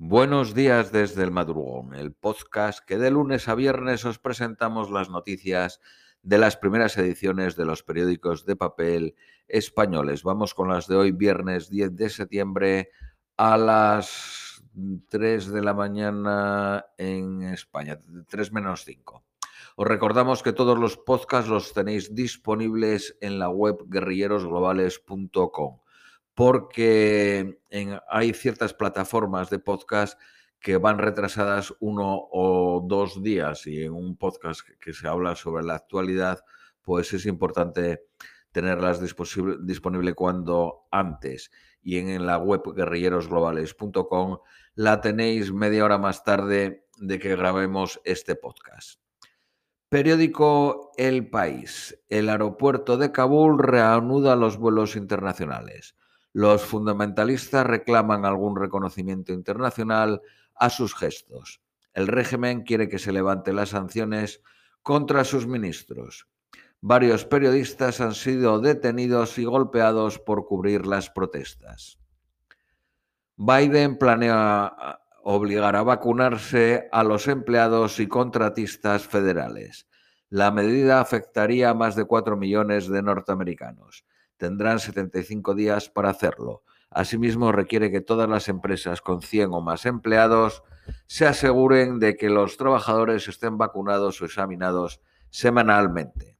Buenos días desde el madrugón, el podcast que de lunes a viernes os presentamos las noticias de las primeras ediciones de los periódicos de papel españoles. Vamos con las de hoy, viernes 10 de septiembre a las 3 de la mañana en España, 3 menos 5. Os recordamos que todos los podcasts los tenéis disponibles en la web guerrillerosglobales.com porque hay ciertas plataformas de podcast que van retrasadas uno o dos días y en un podcast que se habla sobre la actualidad, pues es importante tenerlas disponible cuando antes. Y en la web guerrillerosglobales.com la tenéis media hora más tarde de que grabemos este podcast. Periódico El País. El aeropuerto de Kabul reanuda los vuelos internacionales. Los fundamentalistas reclaman algún reconocimiento internacional a sus gestos. El régimen quiere que se levanten las sanciones contra sus ministros. Varios periodistas han sido detenidos y golpeados por cubrir las protestas. Biden planea obligar a vacunarse a los empleados y contratistas federales. La medida afectaría a más de 4 millones de norteamericanos tendrán 75 días para hacerlo. Asimismo, requiere que todas las empresas con 100 o más empleados se aseguren de que los trabajadores estén vacunados o examinados semanalmente.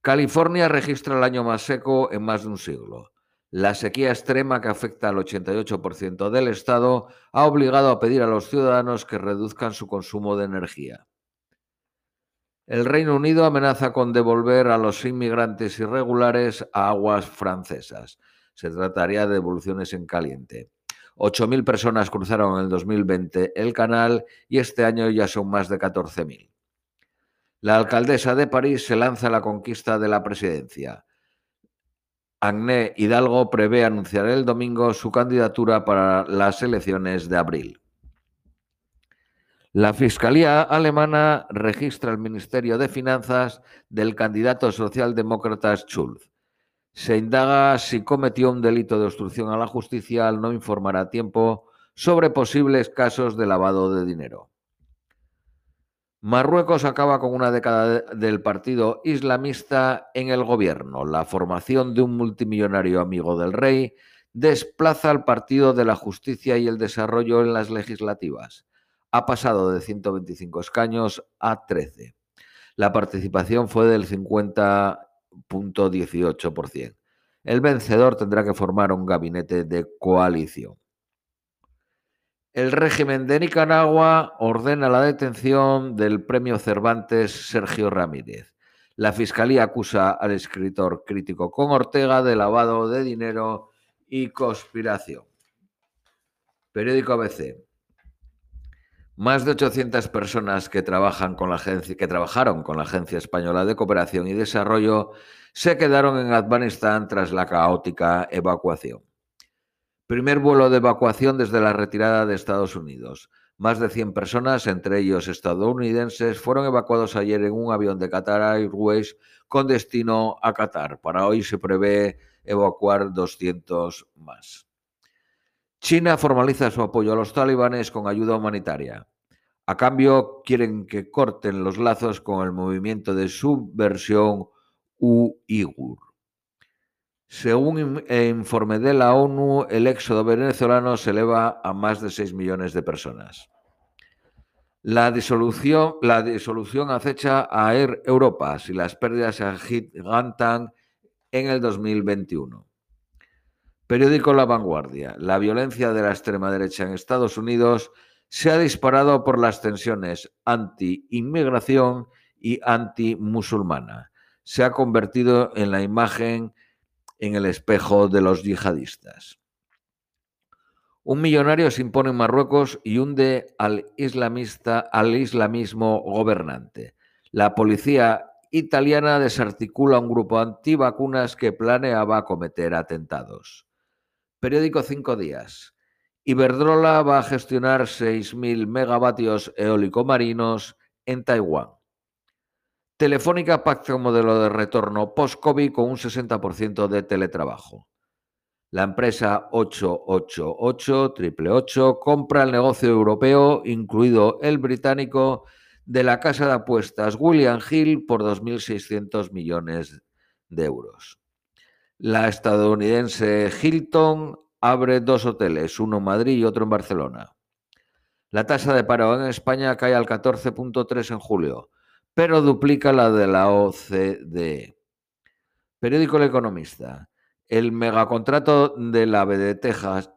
California registra el año más seco en más de un siglo. La sequía extrema que afecta al 88% del estado ha obligado a pedir a los ciudadanos que reduzcan su consumo de energía. El Reino Unido amenaza con devolver a los inmigrantes irregulares a aguas francesas. Se trataría de devoluciones en caliente. 8.000 personas cruzaron en el 2020 el canal y este año ya son más de 14.000. La alcaldesa de París se lanza a la conquista de la presidencia. Agné Hidalgo prevé anunciar el domingo su candidatura para las elecciones de abril. La Fiscalía alemana registra el Ministerio de Finanzas del candidato socialdemócrata Schulz. Se indaga si cometió un delito de obstrucción a la justicia al no informar a tiempo sobre posibles casos de lavado de dinero. Marruecos acaba con una década del partido islamista en el gobierno. La formación de un multimillonario amigo del rey desplaza al Partido de la Justicia y el Desarrollo en las legislativas ha pasado de 125 escaños a 13. La participación fue del 50.18%. El vencedor tendrá que formar un gabinete de coalición. El régimen de Nicaragua ordena la detención del premio Cervantes Sergio Ramírez. La fiscalía acusa al escritor crítico con Ortega de lavado de dinero y conspiración. Periódico ABC. Más de 800 personas que, trabajan con la agencia, que trabajaron con la Agencia Española de Cooperación y Desarrollo se quedaron en Afganistán tras la caótica evacuación. Primer vuelo de evacuación desde la retirada de Estados Unidos. Más de 100 personas, entre ellos estadounidenses, fueron evacuados ayer en un avión de Qatar Airways con destino a Qatar. Para hoy se prevé evacuar 200 más. China formaliza su apoyo a los talibanes con ayuda humanitaria. A cambio, quieren que corten los lazos con el movimiento de subversión Uigur. Según el informe de la ONU, el éxodo venezolano se eleva a más de 6 millones de personas. La disolución, la disolución acecha a Air Europa si las pérdidas se agigantan en el 2021. Periódico La Vanguardia. La violencia de la extrema derecha en Estados Unidos se ha disparado por las tensiones anti-inmigración y anti-musulmana. Se ha convertido en la imagen en el espejo de los yihadistas. Un millonario se impone en Marruecos y hunde al islamista, al islamismo gobernante. La policía italiana desarticula un grupo antivacunas que planeaba cometer atentados. Periódico Cinco Días. Iberdrola va a gestionar 6.000 megavatios eólico marinos en Taiwán. Telefónica pacta un modelo de retorno post-COVID con un 60% de teletrabajo. La empresa 888 compra el negocio europeo, incluido el británico, de la casa de apuestas William Hill por 2.600 millones de euros. La estadounidense Hilton abre dos hoteles, uno en Madrid y otro en Barcelona. La tasa de paro en España cae al 14.3 en julio, pero duplica la de la OCDE. Periódico El Economista. El megacontrato del AVE de Texas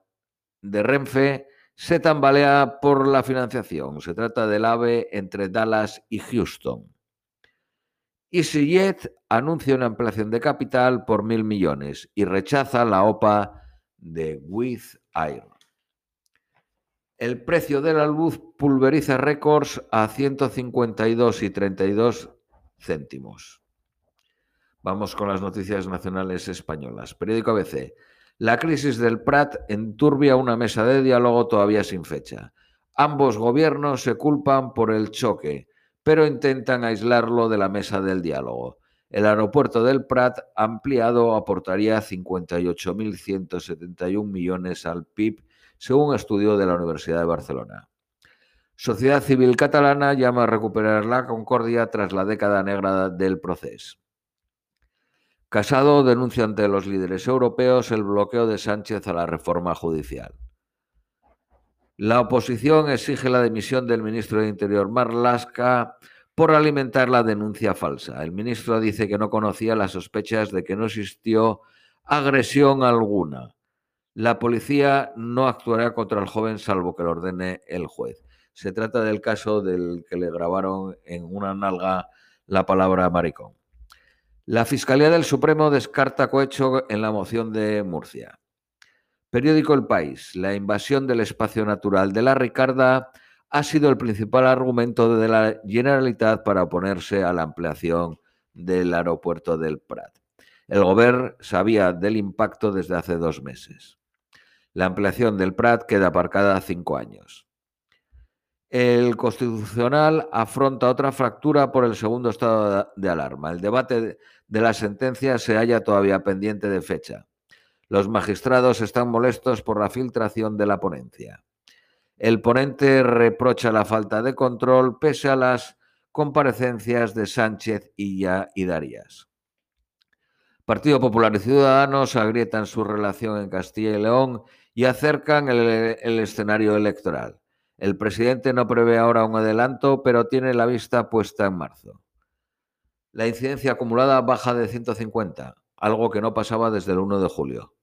de Renfe se tambalea por la financiación. Se trata del AVE entre Dallas y Houston. EasyJet anuncia una ampliación de capital por mil millones y rechaza la OPA de With Air. El precio de la luz pulveriza récords a 152 y 32 céntimos. Vamos con las noticias nacionales españolas. Periódico ABC. La crisis del Prat enturbia una mesa de diálogo todavía sin fecha. Ambos gobiernos se culpan por el choque, pero intentan aislarlo de la mesa del diálogo. El aeropuerto del Prat ampliado aportaría 58.171 millones al PIB, según un estudio de la Universidad de Barcelona. Sociedad Civil Catalana llama a recuperar la concordia tras la década negra del proceso. Casado denuncia ante los líderes europeos el bloqueo de Sánchez a la reforma judicial. La oposición exige la dimisión del ministro de Interior Marlaska por alimentar la denuncia falsa. El ministro dice que no conocía las sospechas de que no existió agresión alguna. La policía no actuará contra el joven salvo que lo ordene el juez. Se trata del caso del que le grabaron en una nalga la palabra maricón. La Fiscalía del Supremo descarta cohecho en la moción de Murcia. Periódico El País. La invasión del espacio natural de la Ricarda ha sido el principal argumento de la Generalitat para oponerse a la ampliación del aeropuerto del Prat. El gobierno sabía del impacto desde hace dos meses. La ampliación del Prat queda aparcada cinco años. El Constitucional afronta otra fractura por el segundo estado de alarma. El debate de la sentencia se halla todavía pendiente de fecha. Los magistrados están molestos por la filtración de la ponencia. El ponente reprocha la falta de control pese a las comparecencias de Sánchez y, y Darías. Partido Popular y Ciudadanos agrietan su relación en Castilla y León y acercan el escenario electoral. El presidente no prevé ahora un adelanto, pero tiene la vista puesta en marzo. La incidencia acumulada baja de 150, algo que no pasaba desde el 1 de julio.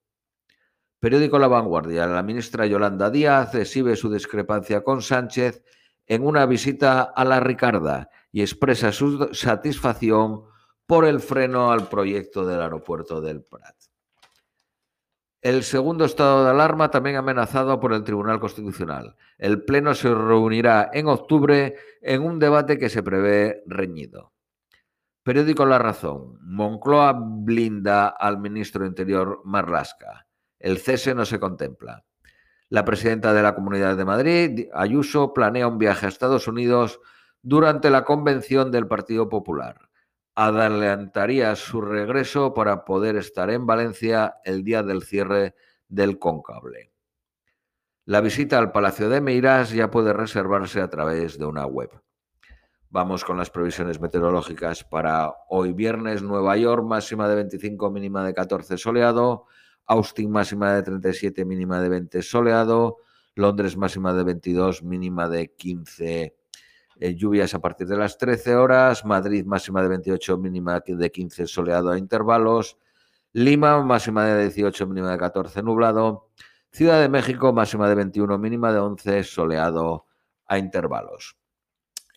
Periódico La Vanguardia. La ministra Yolanda Díaz exhibe su discrepancia con Sánchez en una visita a la Ricarda y expresa su satisfacción por el freno al proyecto del aeropuerto del Prat. El segundo estado de alarma también amenazado por el Tribunal Constitucional. El Pleno se reunirá en octubre en un debate que se prevé reñido. Periódico La Razón. Moncloa blinda al ministro Interior Marlasca. El cese no se contempla. La presidenta de la Comunidad de Madrid, Ayuso, planea un viaje a Estados Unidos durante la convención del Partido Popular adelantaría su regreso para poder estar en Valencia el día del cierre del concable. La visita al Palacio de Meirás ya puede reservarse a través de una web. Vamos con las previsiones meteorológicas para hoy viernes. Nueva York, máxima de 25, mínima de 14 soleado. Austin, máxima de 37, mínima de 20 soleado. Londres, máxima de 22, mínima de 15 eh, lluvias a partir de las 13 horas, Madrid máxima de 28, mínima de 15 soleado a intervalos, Lima máxima de 18, mínima de 14 nublado, Ciudad de México máxima de 21, mínima de 11 soleado a intervalos.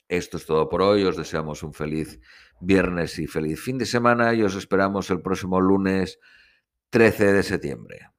Esto es todo por hoy, os deseamos un feliz viernes y feliz fin de semana y os esperamos el próximo lunes 13 de septiembre.